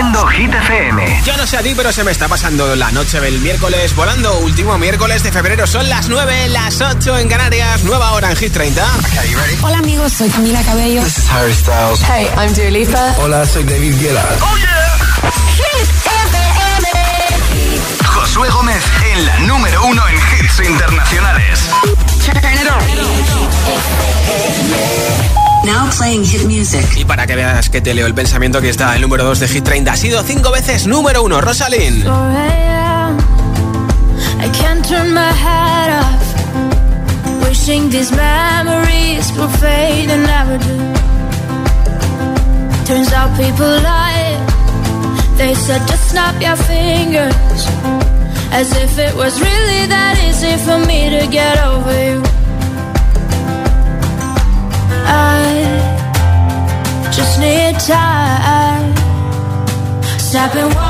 Haciendo Hit FM. Yo no sé a ti, pero se me está pasando la noche del miércoles volando. Último miércoles de febrero. Son las 9, las 8 en Canarias. Nueva hora en Hit 30. Hola amigos, soy Camila Cabello. This is Harry Styles. Hey, I'm Dua Lipa. Hola, soy David Guetta. ¡Oh, yeah! Hit FM. Josué Gómez en la número uno en hits internacionales. Now playing hit music. Y para que veas que te leo el pensamiento que está el número 2 de Hit 30 ha sido cinco veces número uno, Rosalind. I can't turn my head off. Wishing these memories will fade and never do. Turns out people lie. They said just snap your fingers. As if it was really that easy for me to get over you. I just need time. Snapping one, two,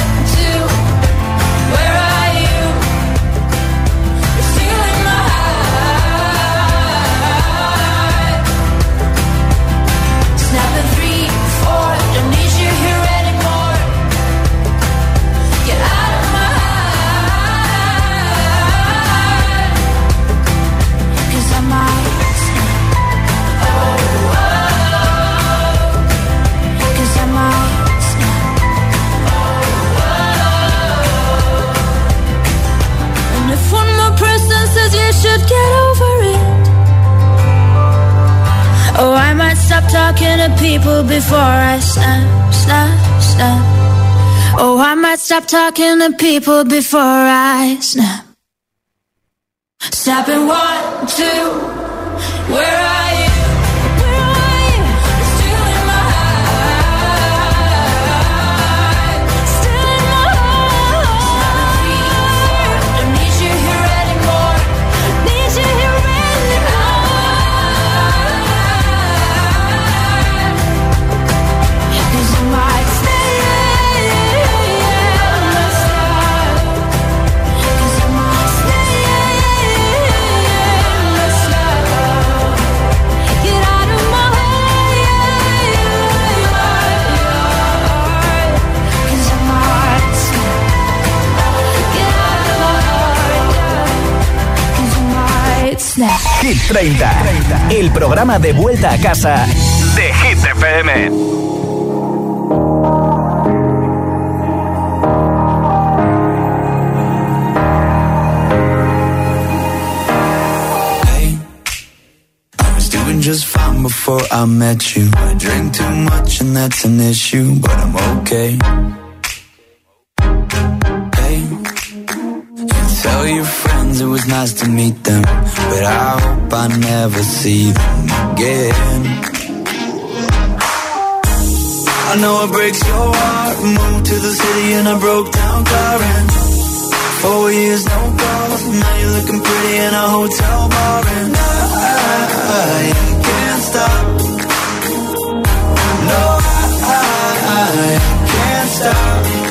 stop talking to people before I snap. Snapping one, two, where are Hit 30, el programa de vuelta a casa de Hit FM. I was doing just fine before I met you. I drink too much and that's an issue, but I'm okay. Hey, you tell your it was nice to meet them, but I hope I never see them again. I know it breaks your heart. Moved to the city and I broke down crying. Four years, no calls. Now you're looking pretty in a hotel bar, and I, can't stop. No, I, can't stop.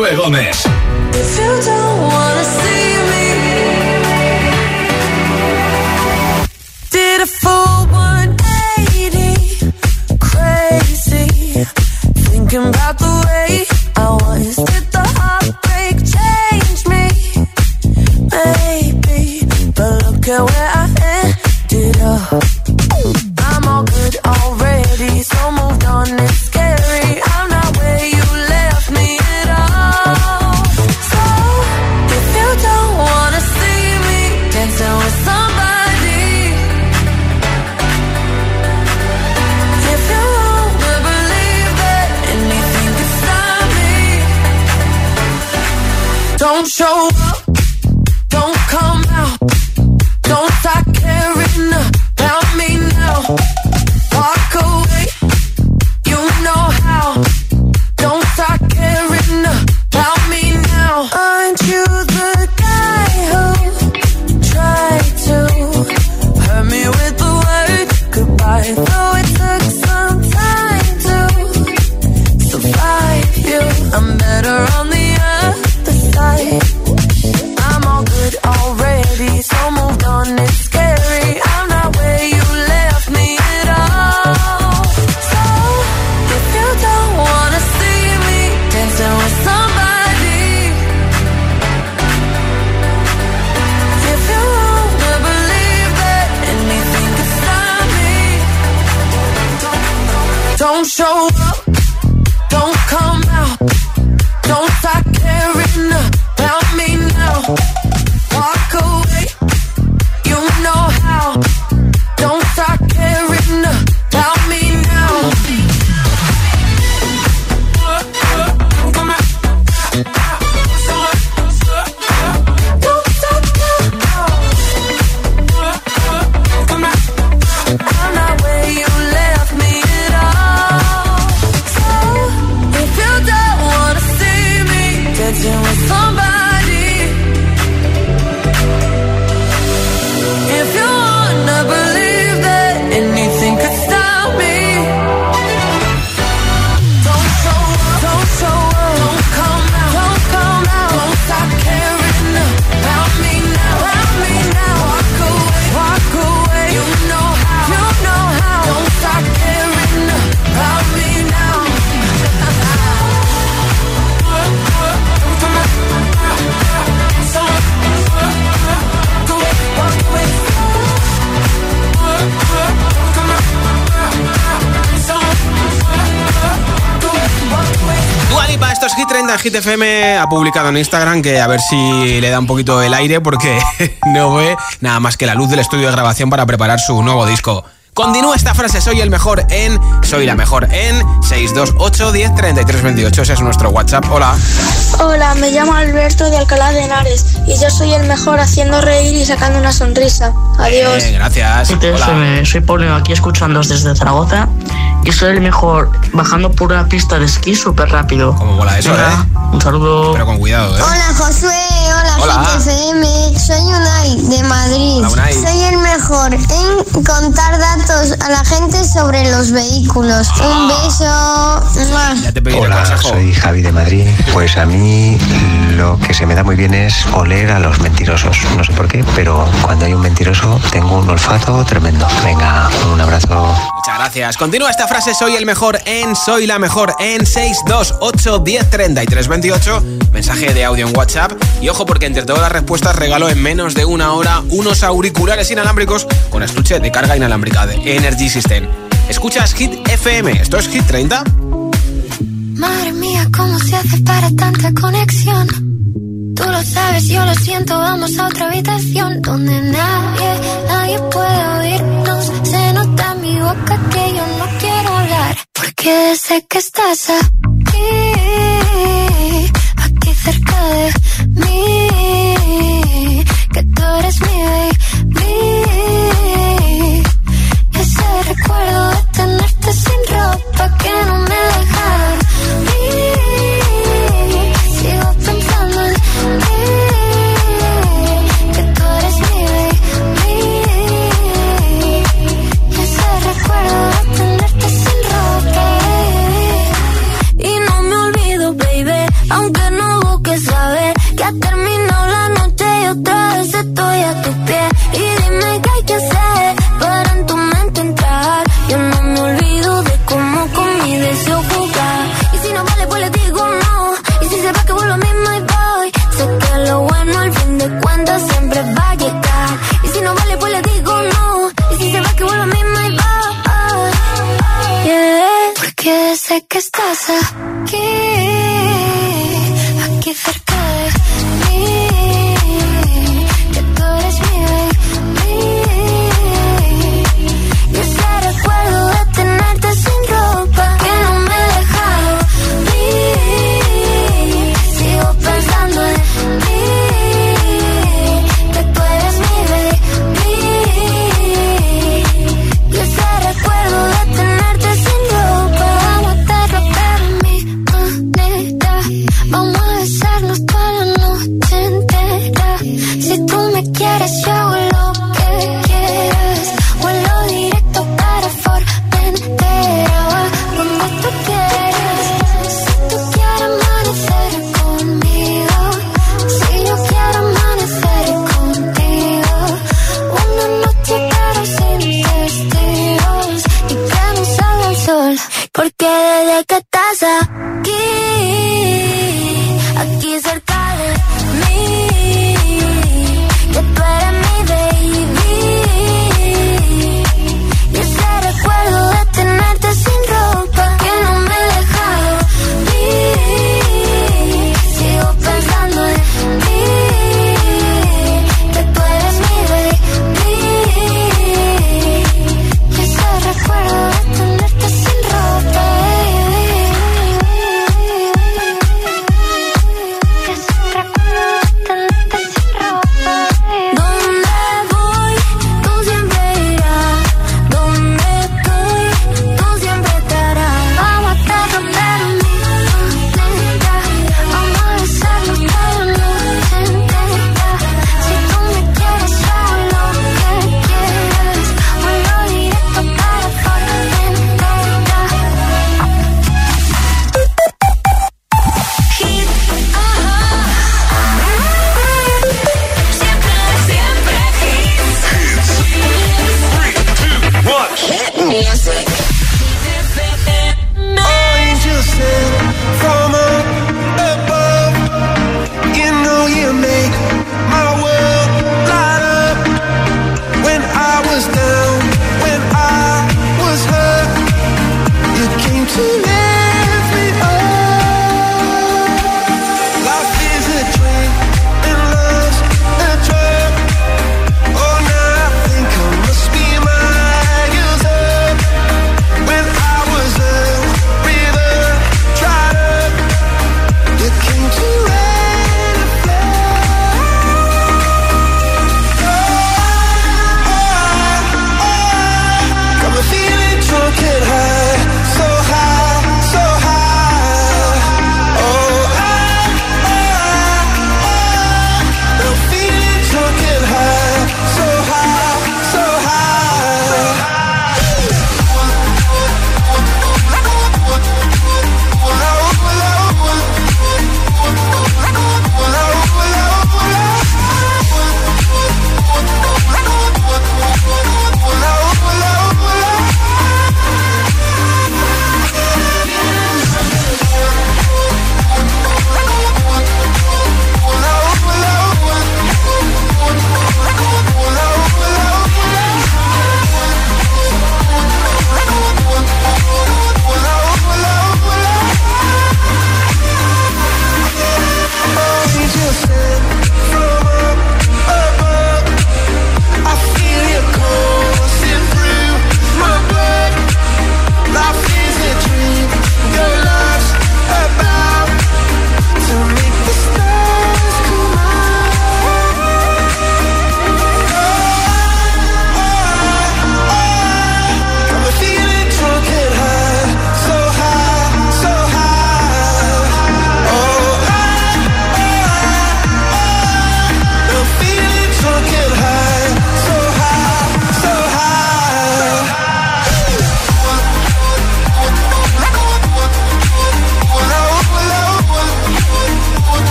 Josué Gómez. venta Hit FM ha publicado en Instagram que a ver si le da un poquito el aire porque no ve nada más que la luz del estudio de grabación para preparar su nuevo disco. Continúa esta frase, soy el mejor en, soy la mejor en 628 10 33 28. Ese es nuestro WhatsApp. Hola. Hola, me llamo Alberto de Alcalá de Henares y yo soy el mejor haciendo reír y sacando una sonrisa. Adiós. Gracias. Hola. Soy Pablo aquí escuchándos desde Zaragoza y soy el mejor bajando por una pista de esquí súper rápido. ¿Cómo mola eso, Venga, eh? Un saludo. Pero con cuidado, ¿eh? Hola Josué, hola, Hola. FM, soy Unai de Madrid. Hola, Unai. Soy el mejor en contar datos a la gente sobre los vehículos. Un beso. Ya te pedí Hola, consejo. soy Javi de Madrid. Pues a mí lo que se me da muy bien es oler a los mentirosos. No sé por qué, pero cuando hay un mentiroso tengo un olfato tremendo. Venga, un abrazo. Muchas gracias. Continúa esta frase, soy el mejor en, soy la mejor en 628 10 33 28. Mensaje de audio en WhatsApp. Y ojo porque entre todas las respuestas regalo en menos de una hora unos auriculares inalámbricos con estuche de carga inalámbrica de Energy System. Escuchas Hit FM, esto es Hit 30. Madre mía, ¿cómo se hace para tanta conexión? Tú lo sabes, yo lo siento, vamos a otra habitación donde nadie, nadie puede oírnos. Se nota en mi boca que yo no quiero hablar, porque sé que estás aquí, aquí cerca de mí, que tú eres mi が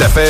Hit.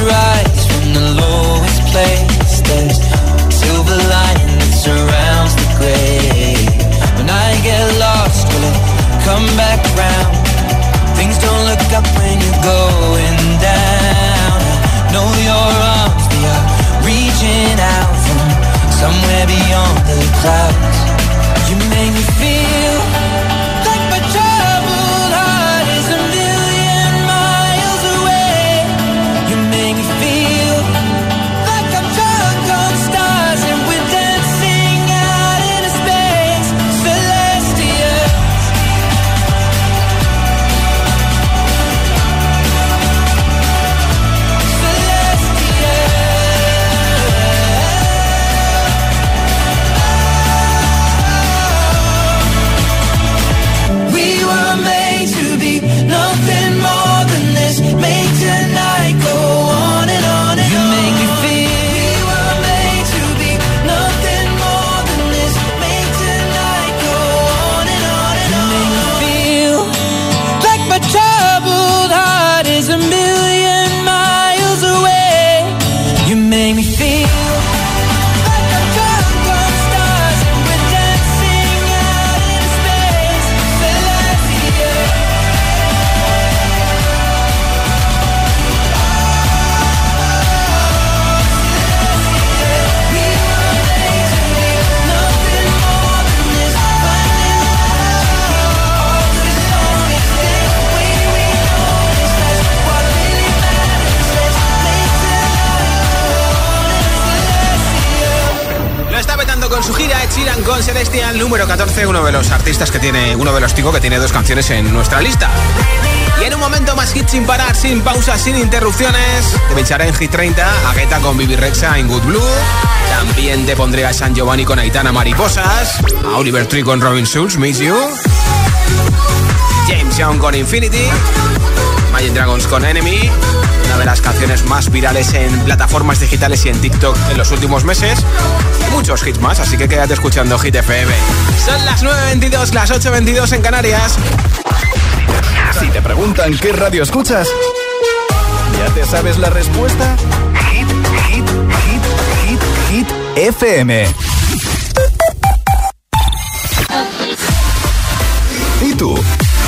rise from the lowest place. There's silver lining that surrounds the. When I get lost, will it come back? Things don't look up when you're going down. I know your arms, are reaching out from somewhere beyond the clouds. You make me feel artistas que tiene, uno de los chicos que tiene dos canciones en nuestra lista. Y en un momento más hit sin parar, sin pausas, sin interrupciones, te pincharé en Hit 30 a Guetta con Bibi Rexa en Good Blue. También te pondré a San Giovanni con Aitana Mariposas, a Oliver Tree con Robin Schulz, Miss You, James Young con Infinity, Imagine Dragons con Enemy, una de las canciones más virales en plataformas digitales y en TikTok en los últimos meses. Muchos hits más, así que quédate escuchando Hit FM. Son las 9.22, las 8.22 en Canarias. Si te preguntan qué radio escuchas, ¿ya te sabes la respuesta? Hit, hit, hit, hit, hit, FM. ¿Y tú?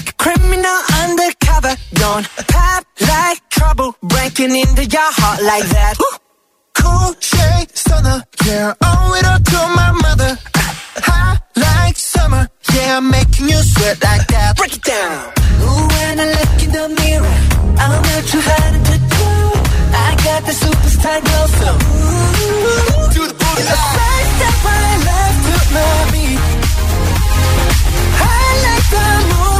like criminal undercover. Don't pop like trouble breaking into your heart like that. Ooh. Cool shade stunner, yeah, owe it all to my mother. Hot like summer, yeah, I'm making you sweat like that. Break it down. Ooh, when I look in the mirror, I'm not too hard to do. I got the superstar glow, so do the booty. The first step I love to know me. I like the moon.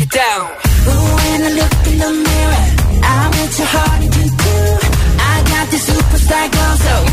your heart into. I got the superstar glow, so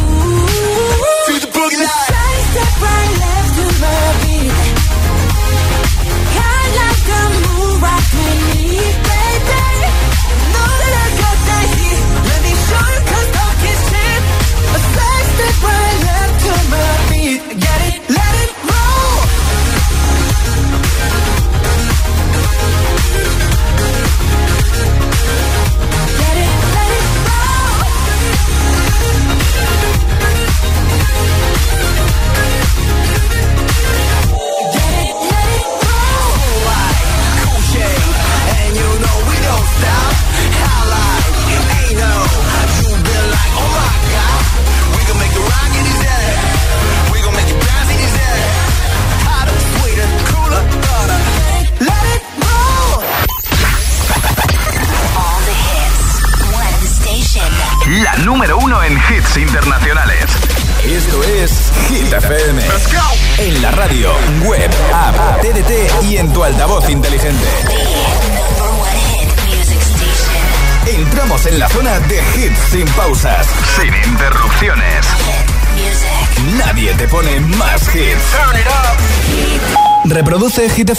Reproduce Hit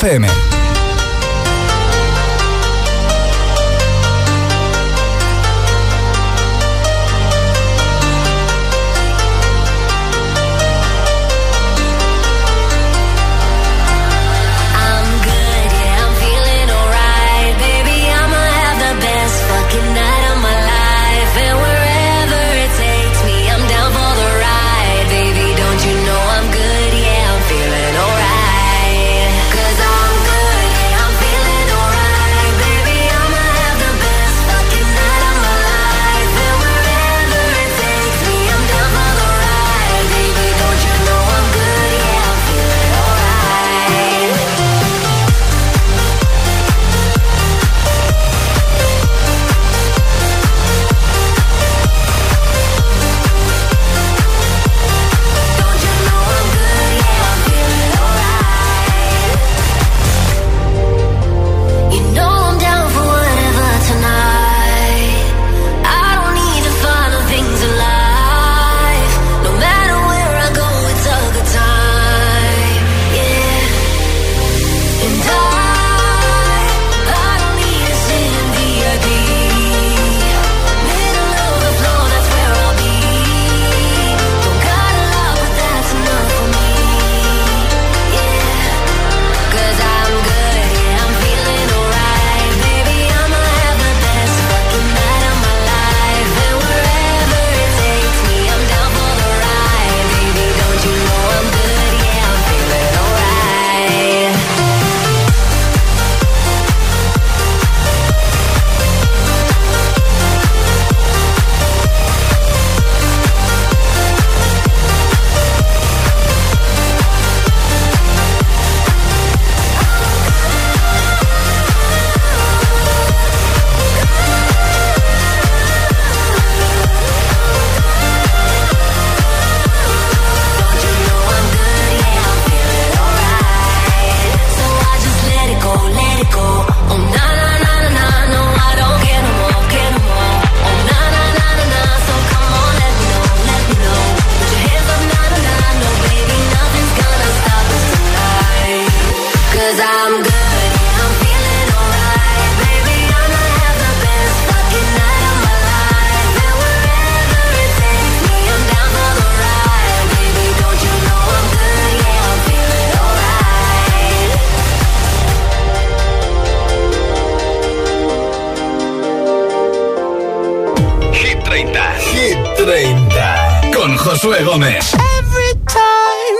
Josué Gómez. Every time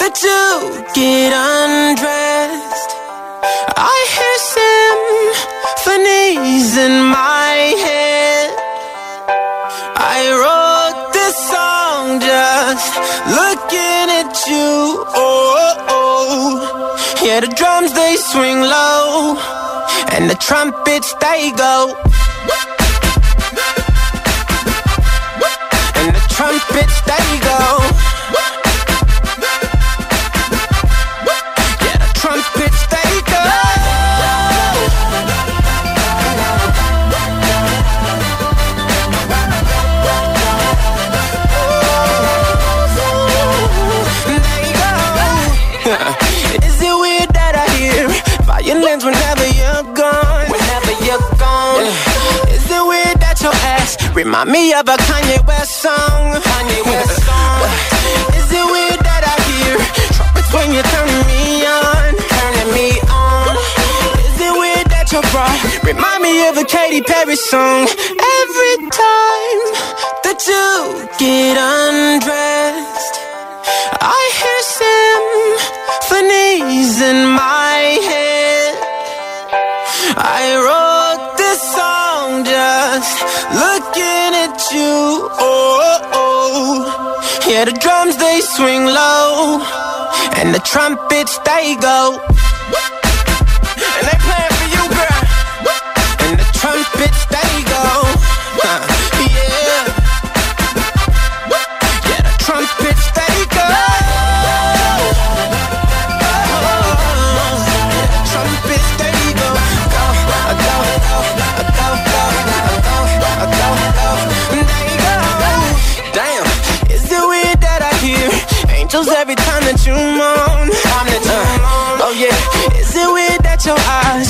that you get undressed, I hear symphonies in my head. I wrote this song just looking at you. Oh, oh. yeah, the drums they swing low, and the trumpets they go. And bitch, trumpets they go. Remind me of a Kanye West song? Kanye West song. Is it weird that I hear trumpets when you're turning me on? Turning me on. Is it weird that your bra remind me of a Katy Perry song? Every time that you get undressed. I hear symphonies in my the drums they swing low, and the trumpets they go.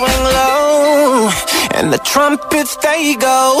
swing low, and the trumpets they go.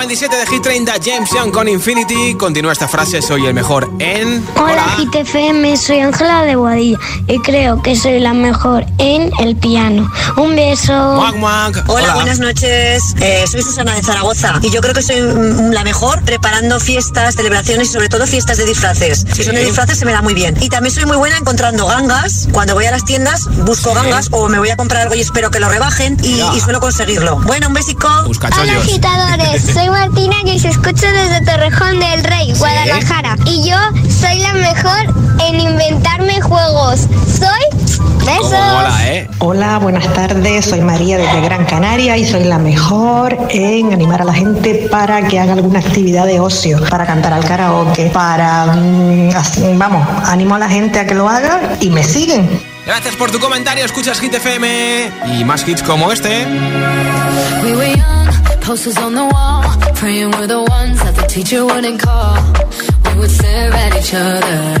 27 de Hit 30, James Young con Infinity. Continúa esta frase, soy el mejor en... Hola, GTFM, soy Ángela de Boadilla y creo que soy la mejor en el piano. Un beso. Hola, buenas noches. Eh, soy Susana de Zaragoza y yo creo que soy la mejor preparando fiestas, celebraciones y sobre todo fiestas de disfraces. Si son de disfraces se me da muy bien. Y también soy muy buena encontrando gangas. Cuando voy a las tiendas busco gangas o me voy a comprar algo y espero que lo rebajen y suelo conseguirlo. Bueno, un besico. Hola agitadores, soy Martina y os escucho desde Torrejón del Rey, Guadalajara. Y yo soy la mejor en inventarme juegos. Soy... Besos. ¿eh? Hola, buenas tardes. Soy María desde Gran Canaria y soy la mejor en animar a la gente para que haga alguna actividad de ocio, para cantar al karaoke, para, mm, así, vamos, animo a la gente a que lo haga y me siguen. Gracias por tu comentario, escuchas Hit FM y más hits como este. We were young, posters on the wall, praying we're the ones that the teacher wouldn't call. We would stare at each other,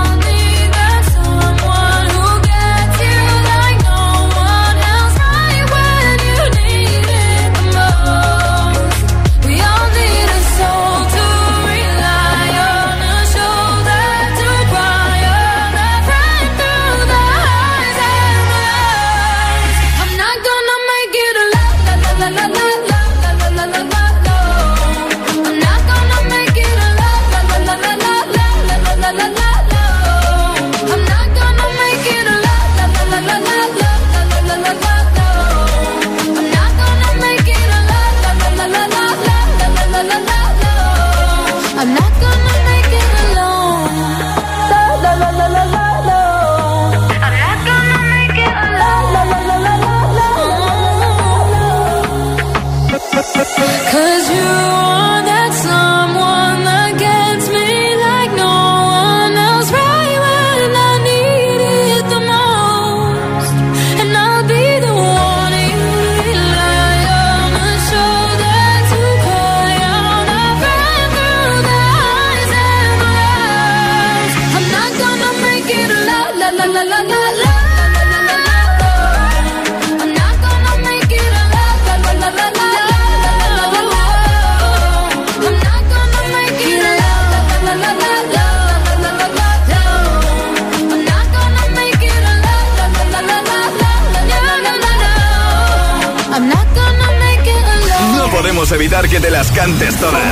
cantes todas.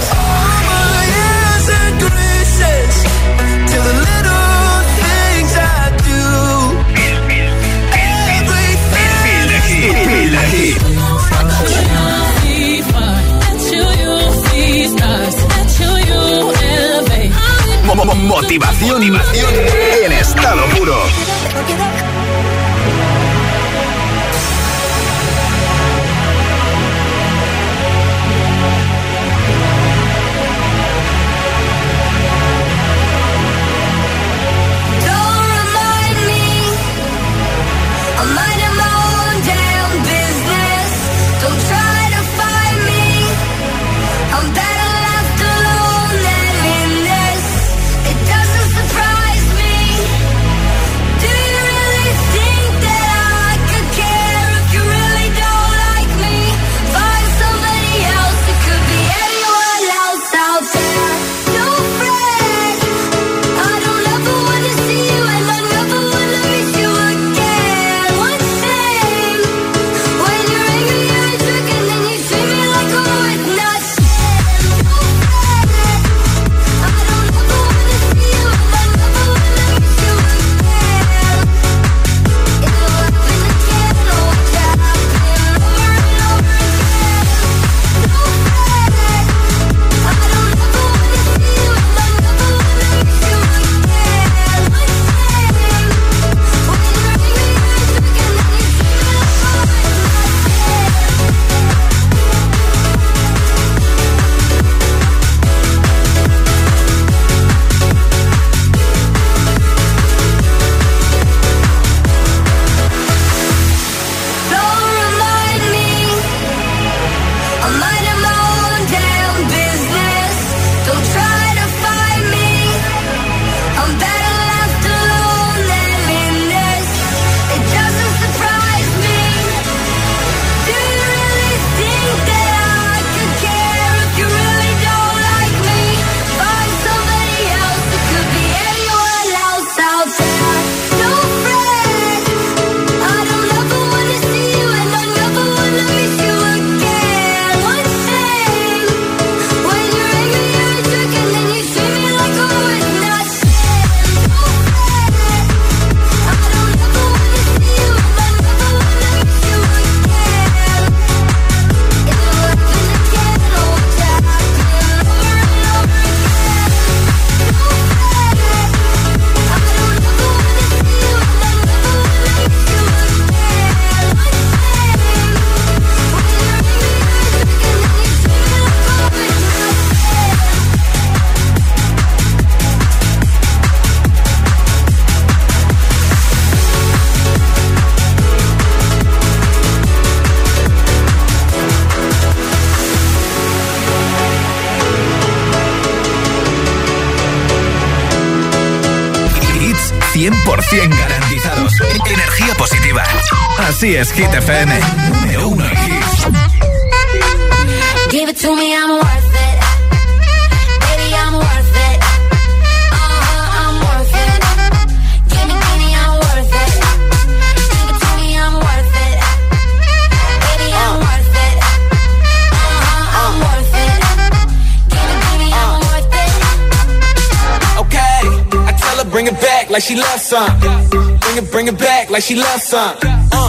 Así es, Hit FM. Número uno en hits. Give it to me, I'm worth it. Baby, I'm worth it. Uh-huh, I'm worth it. Give me, give me, I'm worth it. Give it to me, I'm worth it. Baby, I'm worth it. Uh-huh, I'm worth it. Give me, give me, I'm worth it. Okay, I tell her bring it back like she loves some. Bring it, bring it back like she loves some. Uh.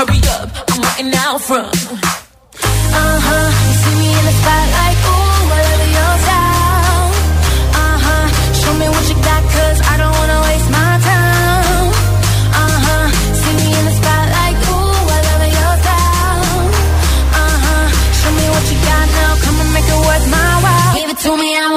Hurry up, I'm waiting out front. Uh huh, you see me in the spotlight, ooh, love your style. Uh huh, show me what you got, cause I don't wanna waste my time. Uh huh, see me in the spotlight, ooh, your style. Uh huh, show me what you got now, come and make it worth my while. Give it to me, I'm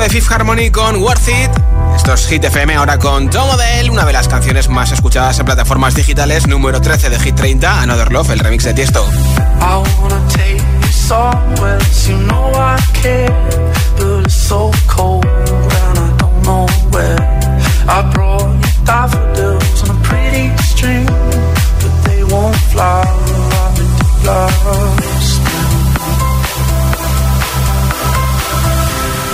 De Fifth Harmony con Worth It. Esto es Hit FM ahora con Tom Odell, una de las canciones más escuchadas en plataformas digitales, número 13 de Hit 30, Another Love, el remix de Tiesto.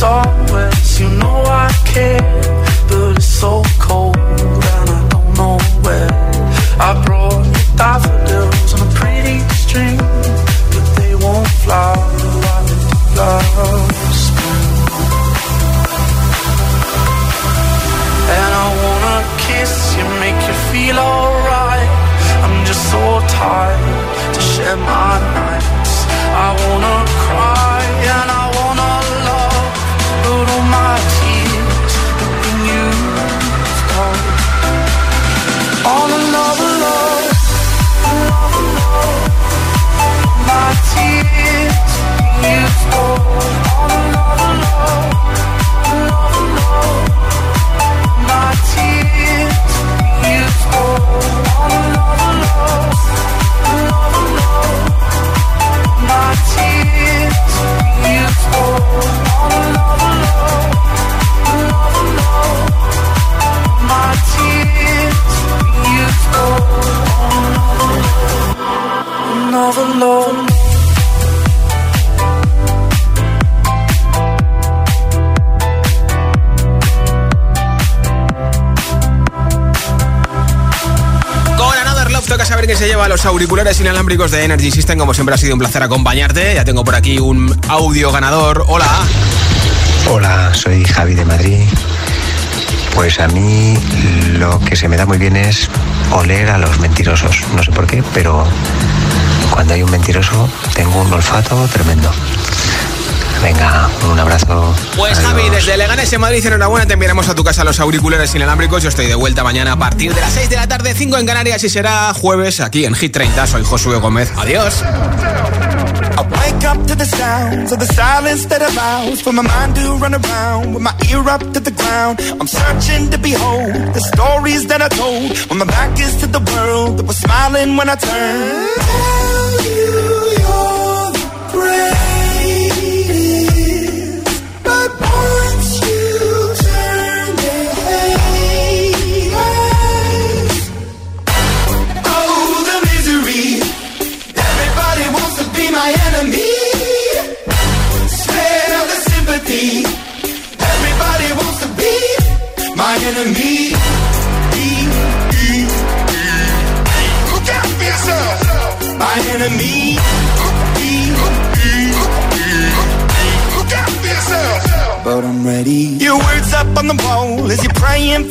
you know I care, but it's so cold and I don't know where. I brought you daffodils on a pretty string, but they won't. And I wanna kiss you, make you feel. Auriculares inalámbricos de Energy System. Como siempre ha sido un placer acompañarte. Ya tengo por aquí un audio ganador. Hola. Hola, soy Javi de Madrid. Pues a mí lo que se me da muy bien es oler a los mentirosos. No sé por qué, pero cuando hay un mentiroso tengo un olfato tremendo. Venga, un abrazo. Pues Adiós. Javi, desde Leganés en Madrid, enhorabuena, te enviaremos a tu casa los auriculares inalámbricos. Yo estoy de vuelta mañana a partir de las 6 de la tarde, 5 en Canarias y será jueves aquí en Hit 30. Soy Josué Gómez. Adiós. I wake up to the sounds of the silence that allows for my mind to run around with my ear up to the ground. I'm searching to behold the stories that I told when my back is to the world that was smiling when I turned.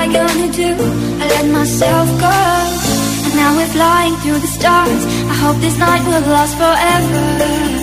I gonna do? I let myself go. And now we're flying through the stars. I hope this night will last forever.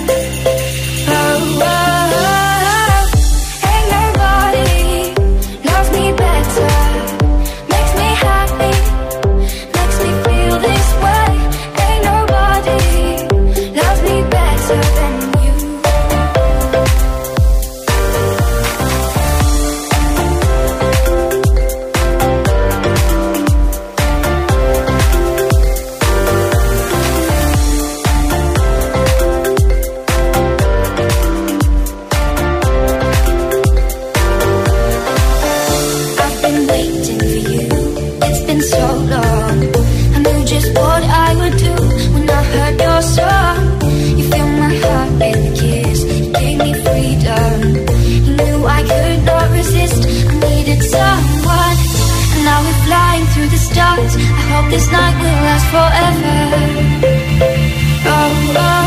Will last forever. Oh, oh.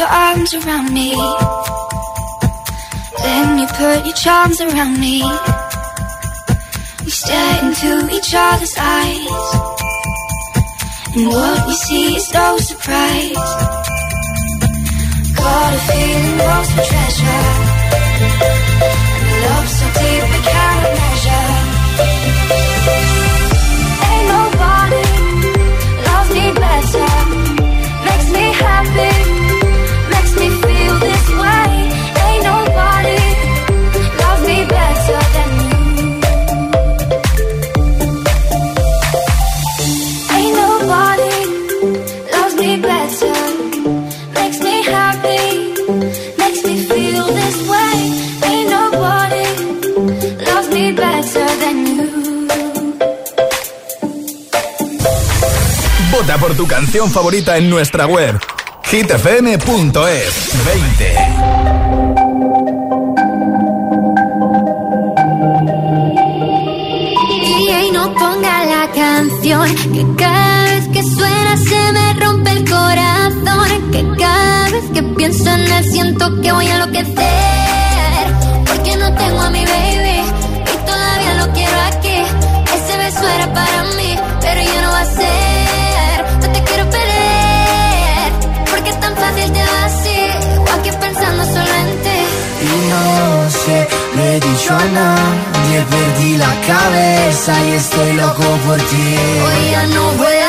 your arms around me. Then you put your charms around me. We stare into each other's eyes. And what we see is no surprise. Got a feeling lost for treasure. And love so deep we can't por tu canción favorita en nuestra web hitfm.es 20 Y no ponga la canción que cada vez que suena se me rompe el corazón. Que cada vez que pienso en él siento que voy a enloquecer. Porque no tengo a mi baby y todavía lo quiero aquí. Ese beso era para mí, pero ya no va a ser. Sé, no he dicho a nadie, perdí la cabeza y estoy loco por ti. Hoy ya no vuelan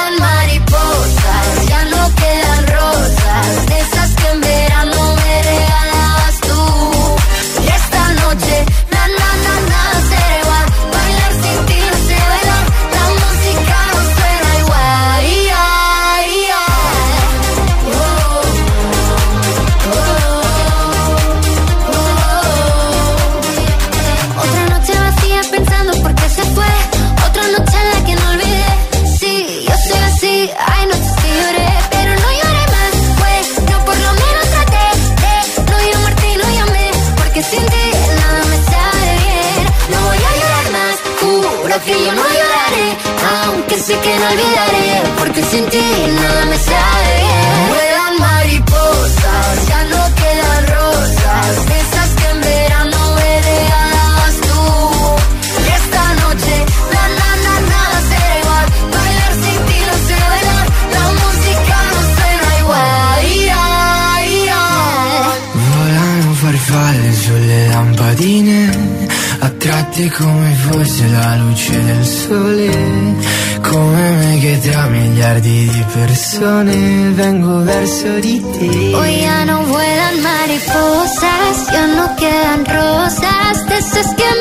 sin ti nada me sabe bien. Vuelan mariposas, ya no quedan rosas. Esas que en verano me regalabas tú. Y esta noche, na na na nada será igual. Bailar sin ti no sé bailar. La música no suena igual. Ay, ay. Volano farfalle sulle lampadine, attratti come fosse la luce del sole. Come me che tra miliardi di persone vengo verso di te. Hoy ya no vuelan mariposas, ya no quedan rosas, de esas que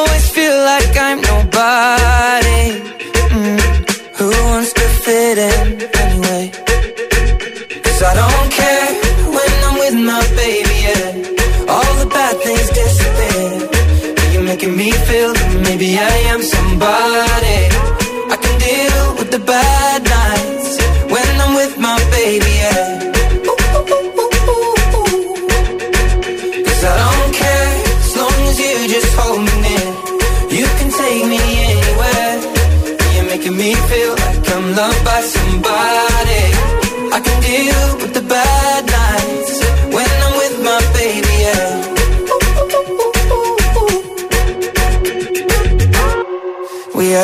like I'm nobody. Mm. Who wants to fit in anyway? Cause I don't care when I'm with my baby, yeah. All the bad things disappear. You're making me feel that maybe I am somebody.